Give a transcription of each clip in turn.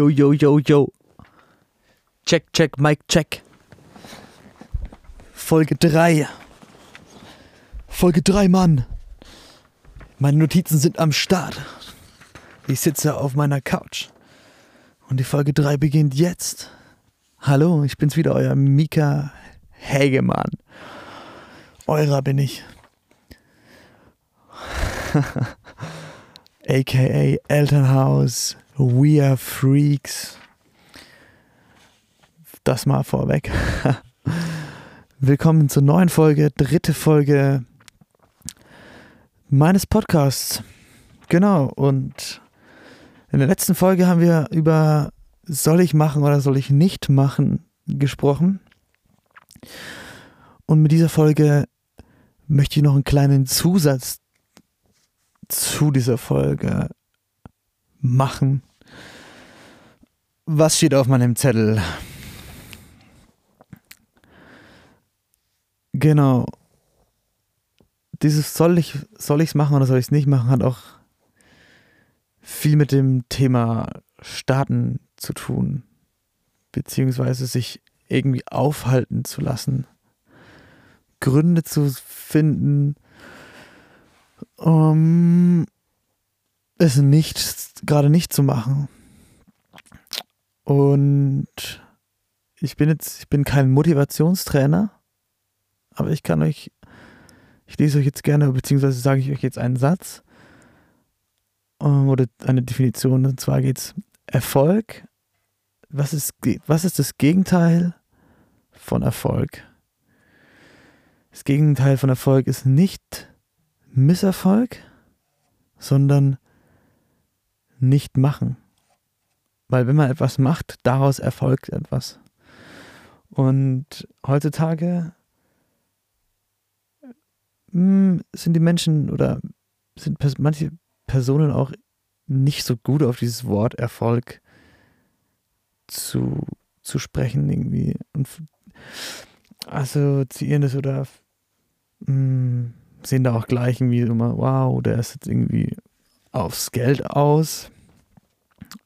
Yo, yo, yo, yo. Check, check, Mike, check. Folge 3. Folge 3, Mann. Meine Notizen sind am Start. Ich sitze auf meiner Couch. Und die Folge 3 beginnt jetzt. Hallo, ich bin's wieder, euer Mika Hägemann. Eurer bin ich. AKA Elternhaus, We Are Freaks. Das mal vorweg. Willkommen zur neuen Folge, dritte Folge meines Podcasts. Genau, und in der letzten Folge haben wir über soll ich machen oder soll ich nicht machen gesprochen. Und mit dieser Folge möchte ich noch einen kleinen Zusatz zu dieser Folge machen. Was steht auf meinem Zettel? Genau. Dieses soll ich soll ich's machen oder soll ich es nicht machen hat auch viel mit dem Thema Starten zu tun, beziehungsweise sich irgendwie aufhalten zu lassen, Gründe zu finden, um es nicht, gerade nicht zu machen. Und ich bin jetzt, ich bin kein Motivationstrainer, aber ich kann euch, ich lese euch jetzt gerne, beziehungsweise sage ich euch jetzt einen Satz oder eine Definition. Und zwar geht es Erfolg. Was ist, was ist das Gegenteil von Erfolg? Das Gegenteil von Erfolg ist nicht Misserfolg, sondern nicht machen. Weil wenn man etwas macht, daraus erfolgt etwas. Und heutzutage hm, sind die Menschen oder sind manche Personen auch nicht so gut auf dieses Wort Erfolg zu, zu sprechen irgendwie. Und assoziieren das oder mh, hm, sehen da auch gleich irgendwie immer, wow, der ist jetzt irgendwie aufs Geld aus.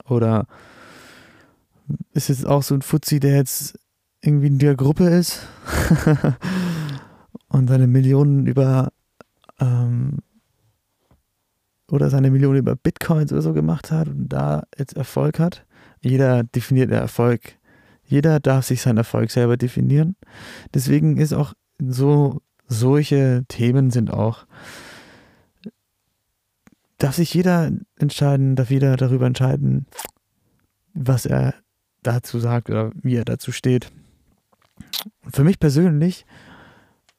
Oder ist jetzt auch so ein Fuzzi, der jetzt irgendwie in der Gruppe ist und seine Millionen über ähm, oder seine Millionen über Bitcoins oder so gemacht hat und da jetzt Erfolg hat. Jeder definiert Erfolg. Jeder darf sich seinen Erfolg selber definieren. Deswegen ist auch so solche Themen sind auch, darf sich jeder entscheiden, darf jeder darüber entscheiden, was er dazu sagt oder wie er dazu steht. Für mich persönlich,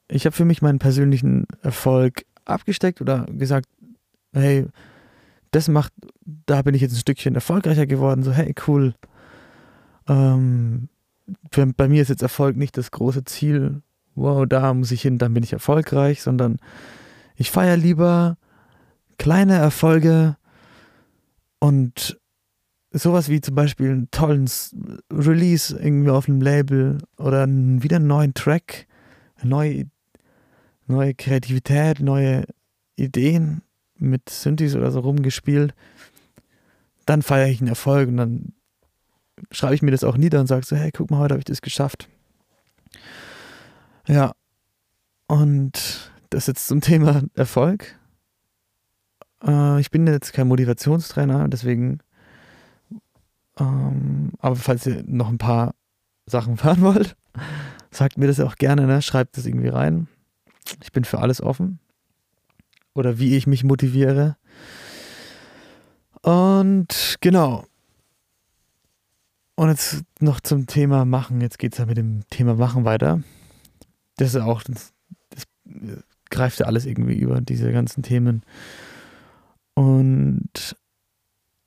ich habe für mich meinen persönlichen Erfolg abgesteckt oder gesagt, hey, das macht, da bin ich jetzt ein Stückchen erfolgreicher geworden, so hey, cool. Ähm, für, bei mir ist jetzt Erfolg nicht das große Ziel, wow, da muss ich hin, dann bin ich erfolgreich, sondern ich feiere lieber kleine Erfolge und sowas wie zum Beispiel einen tollen Release irgendwie auf einem Label oder wieder einen neuen Track, neue, neue Kreativität, neue Ideen mit Synthes oder so rumgespielt, dann feiere ich einen Erfolg und dann schreibe ich mir das auch nieder und sage so, hey, guck mal, heute habe ich das geschafft. Ja. Und das jetzt zum Thema Erfolg. Äh, ich bin jetzt kein Motivationstrainer, deswegen. Ähm, aber falls ihr noch ein paar Sachen hören wollt, sagt mir das auch gerne, ne? schreibt das irgendwie rein. Ich bin für alles offen. Oder wie ich mich motiviere. Und genau. Und jetzt noch zum Thema Machen. Jetzt geht es ja mit dem Thema Machen weiter das ist auch, das, das greift ja alles irgendwie über diese ganzen Themen. Und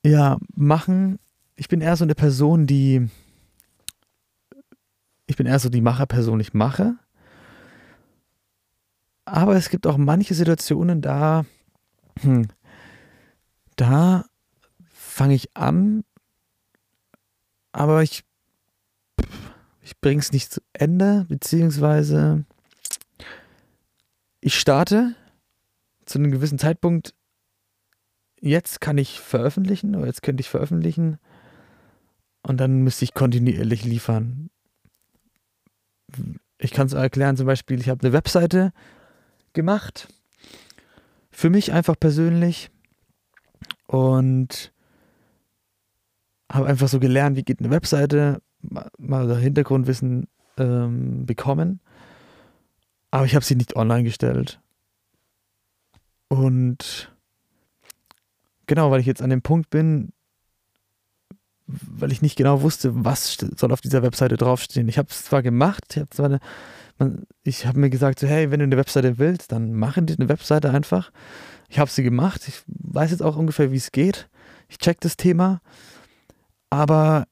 ja, machen, ich bin eher so eine Person, die, ich bin eher so die Macherperson, ich mache. Aber es gibt auch manche Situationen, da, hm, da fange ich an, aber ich ich bringe es nicht zu Ende, beziehungsweise ich starte zu einem gewissen Zeitpunkt, jetzt kann ich veröffentlichen oder jetzt könnte ich veröffentlichen Und dann müsste ich kontinuierlich liefern. Ich kann es erklären, zum Beispiel, ich habe eine Webseite gemacht. Für mich einfach persönlich. Und habe einfach so gelernt, wie geht eine Webseite, mal Hintergrundwissen ähm, bekommen. Aber ich habe sie nicht online gestellt. Und genau, weil ich jetzt an dem Punkt bin, weil ich nicht genau wusste, was soll auf dieser Webseite draufstehen. Ich habe es zwar gemacht, ich habe zwar eine, ich habe mir gesagt, so, hey, wenn du eine Webseite willst, dann die eine Webseite einfach. Ich habe sie gemacht. Ich weiß jetzt auch ungefähr, wie es geht. Ich check das Thema. Aber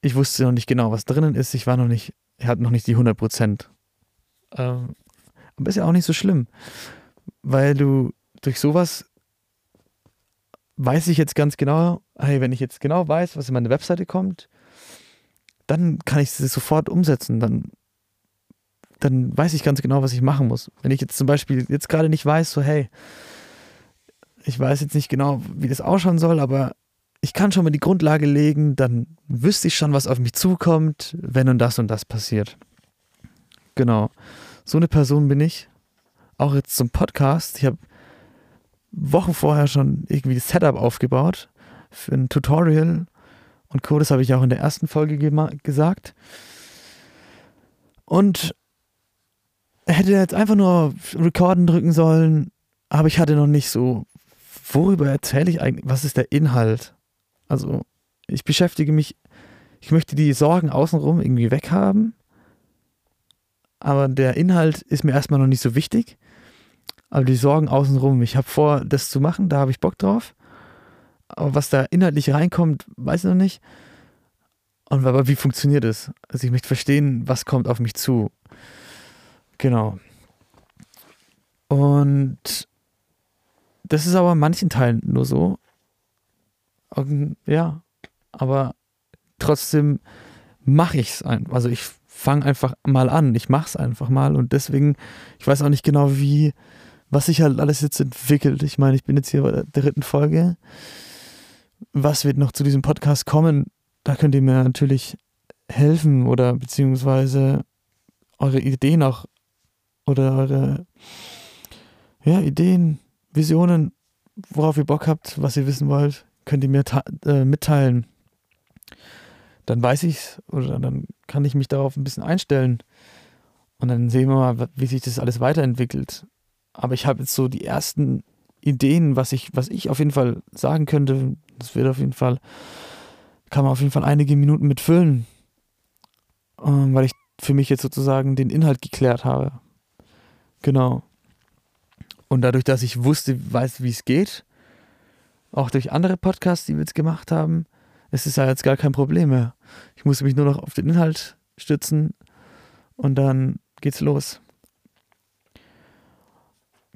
ich wusste noch nicht genau, was drinnen ist. Ich war noch nicht, ich hatte noch nicht die 100 Prozent. Ähm, aber ist ja auch nicht so schlimm, weil du durch sowas weiß ich jetzt ganz genau, hey, wenn ich jetzt genau weiß, was in meine Webseite kommt, dann kann ich es sofort umsetzen. Dann, dann weiß ich ganz genau, was ich machen muss. Wenn ich jetzt zum Beispiel jetzt gerade nicht weiß, so hey, ich weiß jetzt nicht genau, wie das ausschauen soll, aber ich kann schon mal die Grundlage legen, dann wüsste ich schon, was auf mich zukommt, wenn und das und das passiert. Genau. So eine Person bin ich. Auch jetzt zum Podcast. Ich habe Wochen vorher schon irgendwie das Setup aufgebaut für ein Tutorial und Co. Das habe ich auch in der ersten Folge gesagt. Und hätte jetzt einfach nur Recorden drücken sollen, aber ich hatte noch nicht so, worüber erzähle ich eigentlich, was ist der Inhalt? Also ich beschäftige mich, ich möchte die Sorgen außenrum irgendwie weghaben, aber der Inhalt ist mir erstmal noch nicht so wichtig. Aber die Sorgen außenrum, ich habe vor, das zu machen, da habe ich Bock drauf. Aber was da inhaltlich reinkommt, weiß ich noch nicht. Und aber wie funktioniert es? Also ich möchte verstehen, was kommt auf mich zu. Genau. Und das ist aber in manchen Teilen nur so. Ja, aber trotzdem mache ich es einfach. Also ich fange einfach mal an. Ich mache es einfach mal. Und deswegen, ich weiß auch nicht genau, wie was sich halt alles jetzt entwickelt. Ich meine, ich bin jetzt hier bei der dritten Folge. Was wird noch zu diesem Podcast kommen? Da könnt ihr mir natürlich helfen oder beziehungsweise eure Ideen auch oder eure ja, Ideen, Visionen, worauf ihr Bock habt, was ihr wissen wollt, könnt ihr mir äh, mitteilen. Dann weiß ich's oder dann kann ich mich darauf ein bisschen einstellen. Und dann sehen wir mal, wie sich das alles weiterentwickelt. Aber ich habe jetzt so die ersten Ideen, was ich, was ich auf jeden Fall sagen könnte. Das wird auf jeden Fall, kann man auf jeden Fall einige Minuten mitfüllen, ähm, weil ich für mich jetzt sozusagen den Inhalt geklärt habe. Genau. Und dadurch, dass ich wusste, weiß, wie es geht, auch durch andere Podcasts, die wir jetzt gemacht haben, ist es ja jetzt gar kein Problem mehr. Ich musste mich nur noch auf den Inhalt stützen und dann geht's los.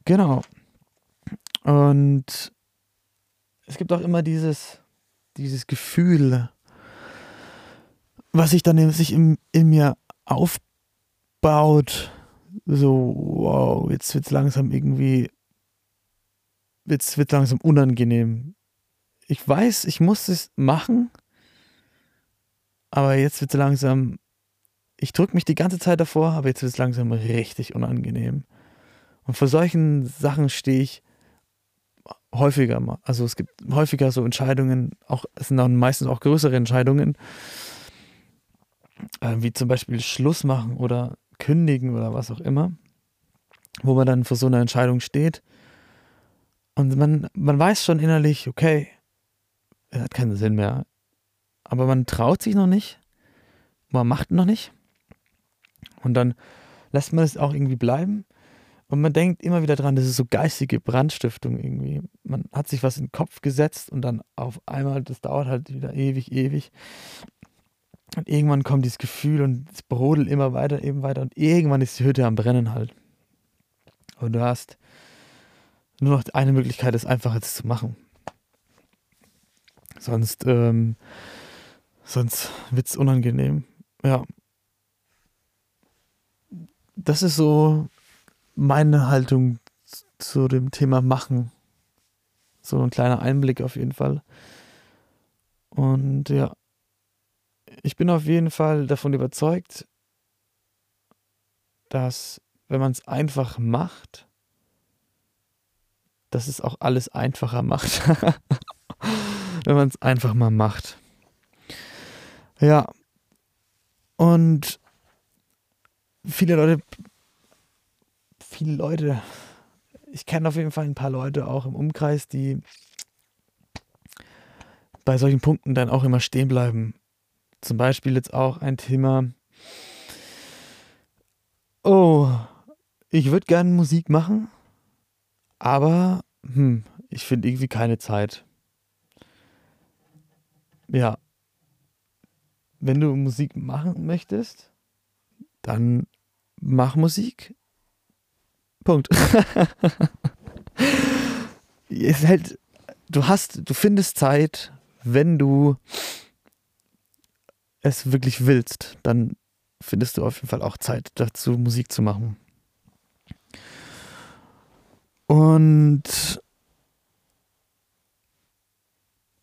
Genau. Und es gibt auch immer dieses, dieses Gefühl, was sich dann sich in, in mir aufbaut, so, wow, jetzt wird es langsam irgendwie, jetzt wird langsam unangenehm. Ich weiß, ich muss es machen, aber jetzt wird es langsam, ich drücke mich die ganze Zeit davor, aber jetzt wird es langsam richtig unangenehm. Und vor solchen Sachen stehe ich häufiger mal. Also es gibt häufiger so Entscheidungen, auch es sind dann meistens auch größere Entscheidungen, äh, wie zum Beispiel Schluss machen oder kündigen oder was auch immer, wo man dann vor so einer Entscheidung steht. Und man, man weiß schon innerlich, okay, es hat keinen Sinn mehr. Aber man traut sich noch nicht, man macht noch nicht. Und dann lässt man es auch irgendwie bleiben. Und man denkt immer wieder dran, das ist so geistige Brandstiftung irgendwie. Man hat sich was in den Kopf gesetzt und dann auf einmal, das dauert halt wieder ewig, ewig. Und irgendwann kommt dieses Gefühl und es brodelt immer weiter, eben weiter. Und irgendwann ist die Hütte am Brennen halt. Und du hast nur noch eine Möglichkeit, das einfach jetzt zu machen. Sonst, ähm, sonst wird es unangenehm. Ja. Das ist so meine Haltung zu dem Thema Machen. So ein kleiner Einblick auf jeden Fall. Und ja, ich bin auf jeden Fall davon überzeugt, dass wenn man es einfach macht, dass es auch alles einfacher macht. wenn man es einfach mal macht. Ja. Und viele Leute, viele Leute, ich kenne auf jeden Fall ein paar Leute auch im Umkreis, die bei solchen Punkten dann auch immer stehen bleiben. Zum Beispiel jetzt auch ein Thema, oh, ich würde gerne Musik machen, aber hm, ich finde irgendwie keine Zeit. Ja. Wenn du Musik machen möchtest, dann mach Musik. Punkt. es halt, du hast, du findest Zeit, wenn du es wirklich willst, dann findest du auf jeden Fall auch Zeit dazu, Musik zu machen. Und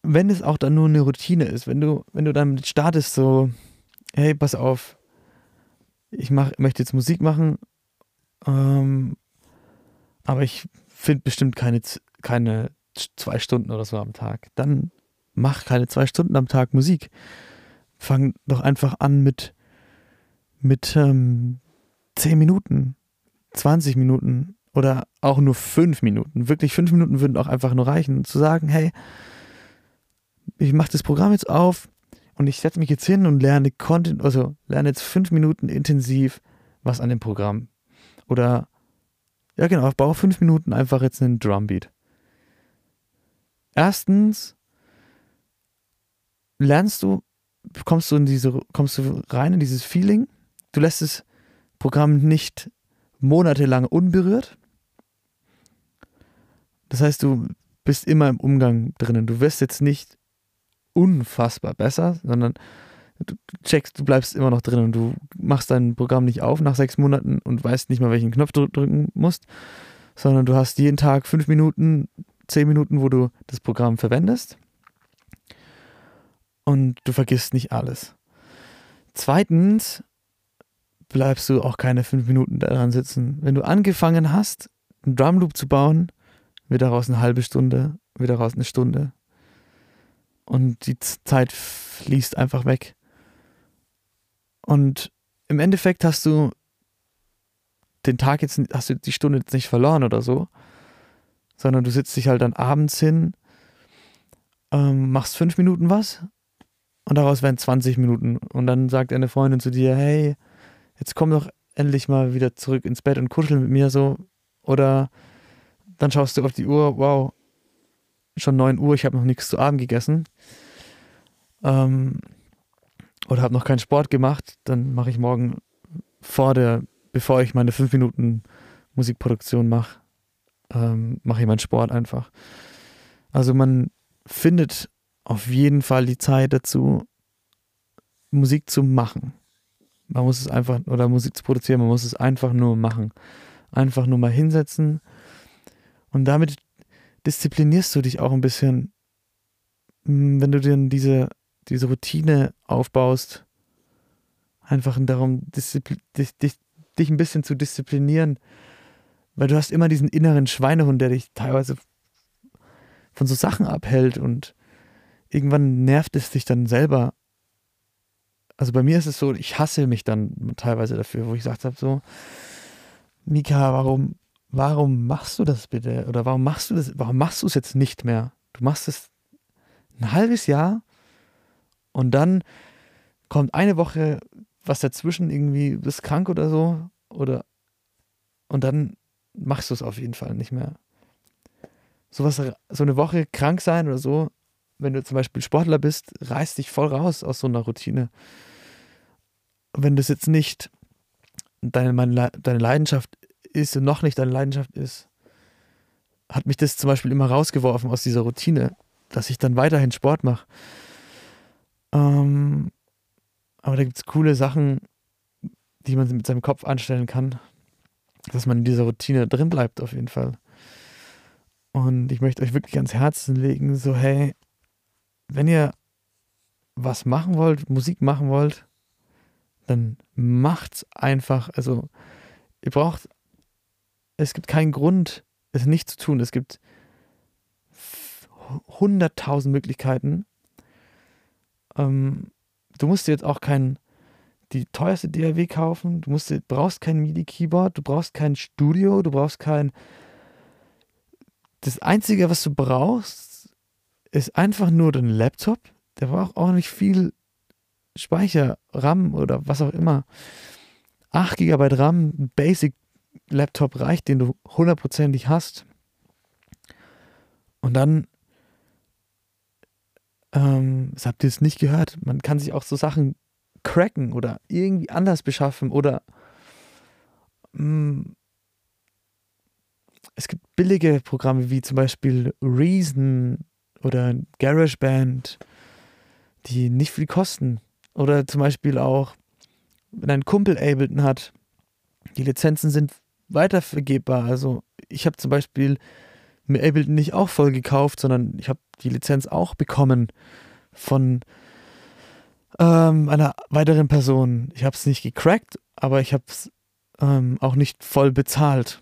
wenn es auch dann nur eine Routine ist, wenn du, wenn du dann startest, so, hey, pass auf, ich mach, möchte jetzt Musik machen, ähm, aber ich finde bestimmt keine, keine zwei Stunden oder so am Tag, dann mach keine zwei Stunden am Tag Musik. Fang doch einfach an mit, mit ähm, 10 Minuten, 20 Minuten oder auch nur 5 Minuten. Wirklich 5 Minuten würden auch einfach nur reichen, zu sagen, hey, ich mache das Programm jetzt auf und ich setze mich jetzt hin und lerne Content, also lerne jetzt 5 Minuten intensiv was an dem Programm. Oder ja genau, ich baue 5 Minuten einfach jetzt einen Drumbeat. Erstens lernst du, kommst du in diese, kommst du rein in dieses Feeling. Du lässt das Programm nicht monatelang unberührt. Das heißt, du bist immer im Umgang drinnen. Du wirst jetzt nicht unfassbar besser, sondern du checkst, du bleibst immer noch drin und du machst dein Programm nicht auf nach sechs Monaten und weißt nicht mal, welchen Knopf du drücken musst, sondern du hast jeden Tag fünf Minuten, zehn Minuten, wo du das Programm verwendest und du vergisst nicht alles. Zweitens bleibst du auch keine fünf Minuten daran sitzen. Wenn du angefangen hast, einen Drumloop zu bauen, wird daraus eine halbe Stunde, wird daraus eine Stunde. Und die Zeit fließt einfach weg. Und im Endeffekt hast du den Tag jetzt, hast du die Stunde jetzt nicht verloren oder so, sondern du sitzt dich halt dann abends hin, ähm, machst fünf Minuten was und daraus werden 20 Minuten. Und dann sagt eine Freundin zu dir, hey, jetzt komm doch endlich mal wieder zurück ins Bett und kuschel mit mir so. Oder dann schaust du auf die Uhr, wow, schon 9 Uhr, ich habe noch nichts zu Abend gegessen. Ähm, oder habe noch keinen Sport gemacht, dann mache ich morgen vor der, bevor ich meine 5 Minuten Musikproduktion mache, ähm, mache ich meinen Sport einfach. Also man findet auf jeden Fall die Zeit dazu, Musik zu machen. Man muss es einfach, oder Musik zu produzieren, man muss es einfach nur machen. Einfach nur mal hinsetzen. Und damit disziplinierst du dich auch ein bisschen, hm, wenn du dir diese, diese Routine aufbaust, einfach darum, dich, dich, dich ein bisschen zu disziplinieren, weil du hast immer diesen inneren Schweinehund, der dich teilweise von so Sachen abhält und irgendwann nervt es dich dann selber. Also bei mir ist es so, ich hasse mich dann teilweise dafür, wo ich gesagt habe, so, Mika, warum, warum machst du das bitte? Oder warum machst du das, warum machst du es jetzt nicht mehr? Du machst es ein halbes Jahr und dann kommt eine Woche was dazwischen, irgendwie bist krank oder so, oder und dann machst du es auf jeden Fall nicht mehr. Sowas, so eine Woche krank sein oder so, wenn du zum Beispiel Sportler bist, reißt dich voll raus aus so einer Routine. Wenn das jetzt nicht deine, deine Leidenschaft ist und noch nicht deine Leidenschaft ist, hat mich das zum Beispiel immer rausgeworfen aus dieser Routine, dass ich dann weiterhin Sport mache. Ähm, aber da gibt es coole Sachen, die man mit seinem Kopf anstellen kann, dass man in dieser Routine drin bleibt, auf jeden Fall. Und ich möchte euch wirklich ans Herzen legen, so hey, wenn ihr was machen wollt, Musik machen wollt, dann macht's einfach. Also ihr braucht, es gibt keinen Grund, es nicht zu tun. Es gibt hunderttausend Möglichkeiten. Ähm, du musst dir jetzt auch kein die teuerste DAW kaufen. Du musst, brauchst kein MIDI-Keyboard, du brauchst kein Studio, du brauchst kein. Das Einzige, was du brauchst, ist einfach nur dein Laptop. Der braucht auch nicht viel Speicher, RAM oder was auch immer. 8 GB RAM, ein Basic-Laptop reicht, den du hundertprozentig hast. Und dann, ähm, das habt ihr es nicht gehört, man kann sich auch so Sachen cracken oder irgendwie anders beschaffen oder mh, mm, es gibt billige Programme wie zum Beispiel Reason oder GarageBand, die nicht viel kosten. Oder zum Beispiel auch, wenn ein Kumpel Ableton hat, die Lizenzen sind weitervergebbar. Also ich habe zum Beispiel mir Ableton nicht auch voll gekauft, sondern ich habe die Lizenz auch bekommen von ähm, einer weiteren Person. Ich habe es nicht gecrackt, aber ich habe es ähm, auch nicht voll bezahlt.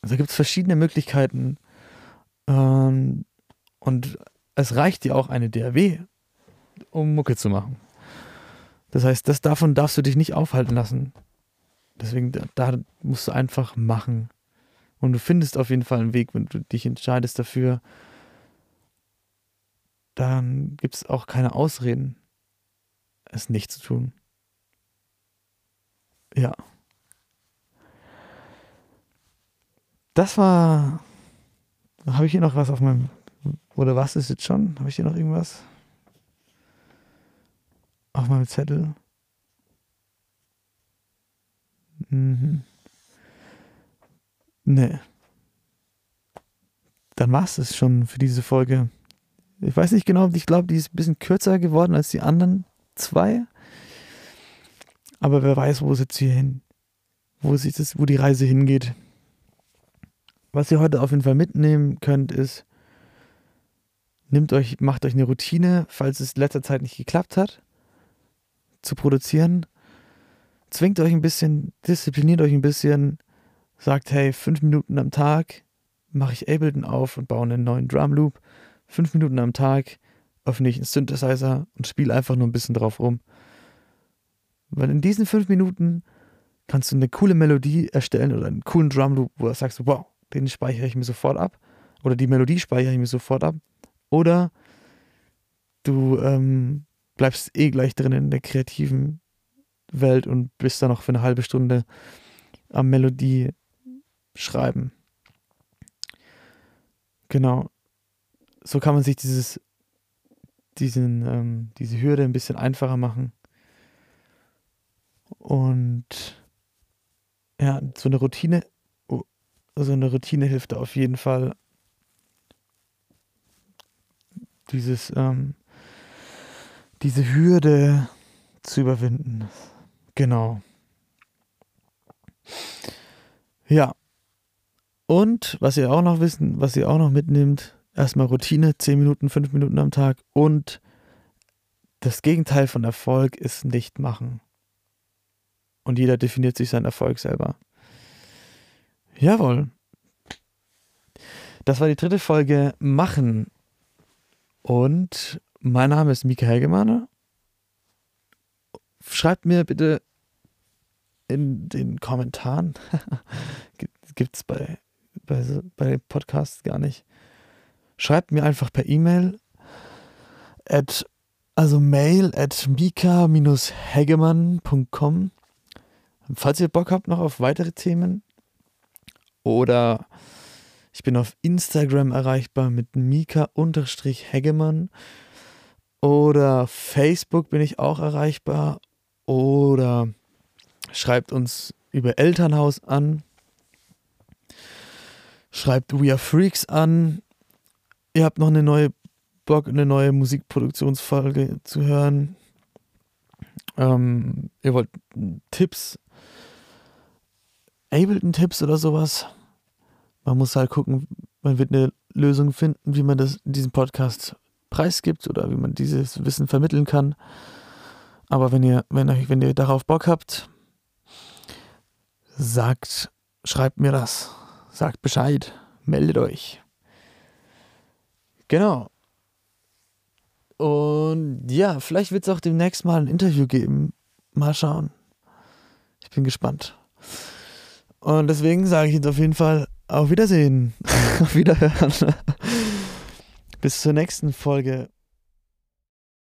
Also gibt es verschiedene Möglichkeiten. Ähm, und es reicht dir auch eine DAW, um Mucke zu machen. Das heißt, das, davon darfst du dich nicht aufhalten lassen. Deswegen, da, da musst du einfach machen. Und du findest auf jeden Fall einen Weg, wenn du dich entscheidest dafür. Dann gibt es auch keine Ausreden es nicht zu tun. Ja. Das war. Habe ich hier noch was auf meinem. Oder was ist jetzt schon? Habe ich hier noch irgendwas? Auf meinem Zettel. Mhm. Nee. Dann war es schon für diese Folge. Ich weiß nicht genau, ich glaube, die ist ein bisschen kürzer geworden als die anderen zwei. Aber wer weiß, wo es jetzt hier hin, wo, sich das, wo die Reise hingeht. Was ihr heute auf jeden Fall mitnehmen könnt, ist, nehmt euch, macht euch eine Routine, falls es in letzter Zeit nicht geklappt hat, zu produzieren. Zwingt euch ein bisschen, diszipliniert euch ein bisschen, sagt, hey, fünf Minuten am Tag mache ich Ableton auf und baue einen neuen Drum Loop. Fünf Minuten am Tag öffne ich einen Synthesizer und spiele einfach nur ein bisschen drauf rum. Weil in diesen fünf Minuten kannst du eine coole Melodie erstellen oder einen coolen Drumloop, wo du sagst, wow, den speichere ich mir sofort ab. Oder die Melodie speichere ich mir sofort ab. Oder du ähm, bleibst eh gleich drin in der kreativen Welt und bist dann noch für eine halbe Stunde am Melodie schreiben. Genau. So kann man sich dieses diesen, ähm, diese Hürde ein bisschen einfacher machen. Und ja, so eine Routine, oh, so eine Routine hilft da auf jeden Fall, dieses, ähm, diese Hürde zu überwinden. Genau. Ja. Und was ihr auch noch wissen, was ihr auch noch mitnimmt, erstmal Routine, 10 Minuten, 5 Minuten am Tag und das Gegenteil von Erfolg ist nicht machen. Und jeder definiert sich seinen Erfolg selber. Jawohl. Das war die dritte Folge Machen. Und mein Name ist Mika Helgemann. Schreibt mir bitte in den Kommentaren. Gibt es bei, bei, bei Podcasts gar nicht schreibt mir einfach per E-Mail at also mail at mika-hegemann.com. Falls ihr Bock habt noch auf weitere Themen oder ich bin auf Instagram erreichbar mit mika-hegemann oder Facebook bin ich auch erreichbar oder schreibt uns über Elternhaus an, schreibt We Are Freaks an ihr habt noch eine neue Bock, eine neue Musikproduktionsfolge zu hören. Ähm, ihr wollt Tipps, Ableton-Tipps oder sowas. Man muss halt gucken, man wird eine Lösung finden, wie man das, diesen Podcast preisgibt oder wie man dieses Wissen vermitteln kann. Aber wenn ihr, wenn euch, wenn ihr darauf Bock habt, sagt, schreibt mir das. Sagt Bescheid. Meldet euch. Genau. Und ja, vielleicht wird es auch demnächst mal ein Interview geben. Mal schauen. Ich bin gespannt. Und deswegen sage ich jetzt auf jeden Fall auf Wiedersehen. auf Wiederhören. Bis zur nächsten Folge.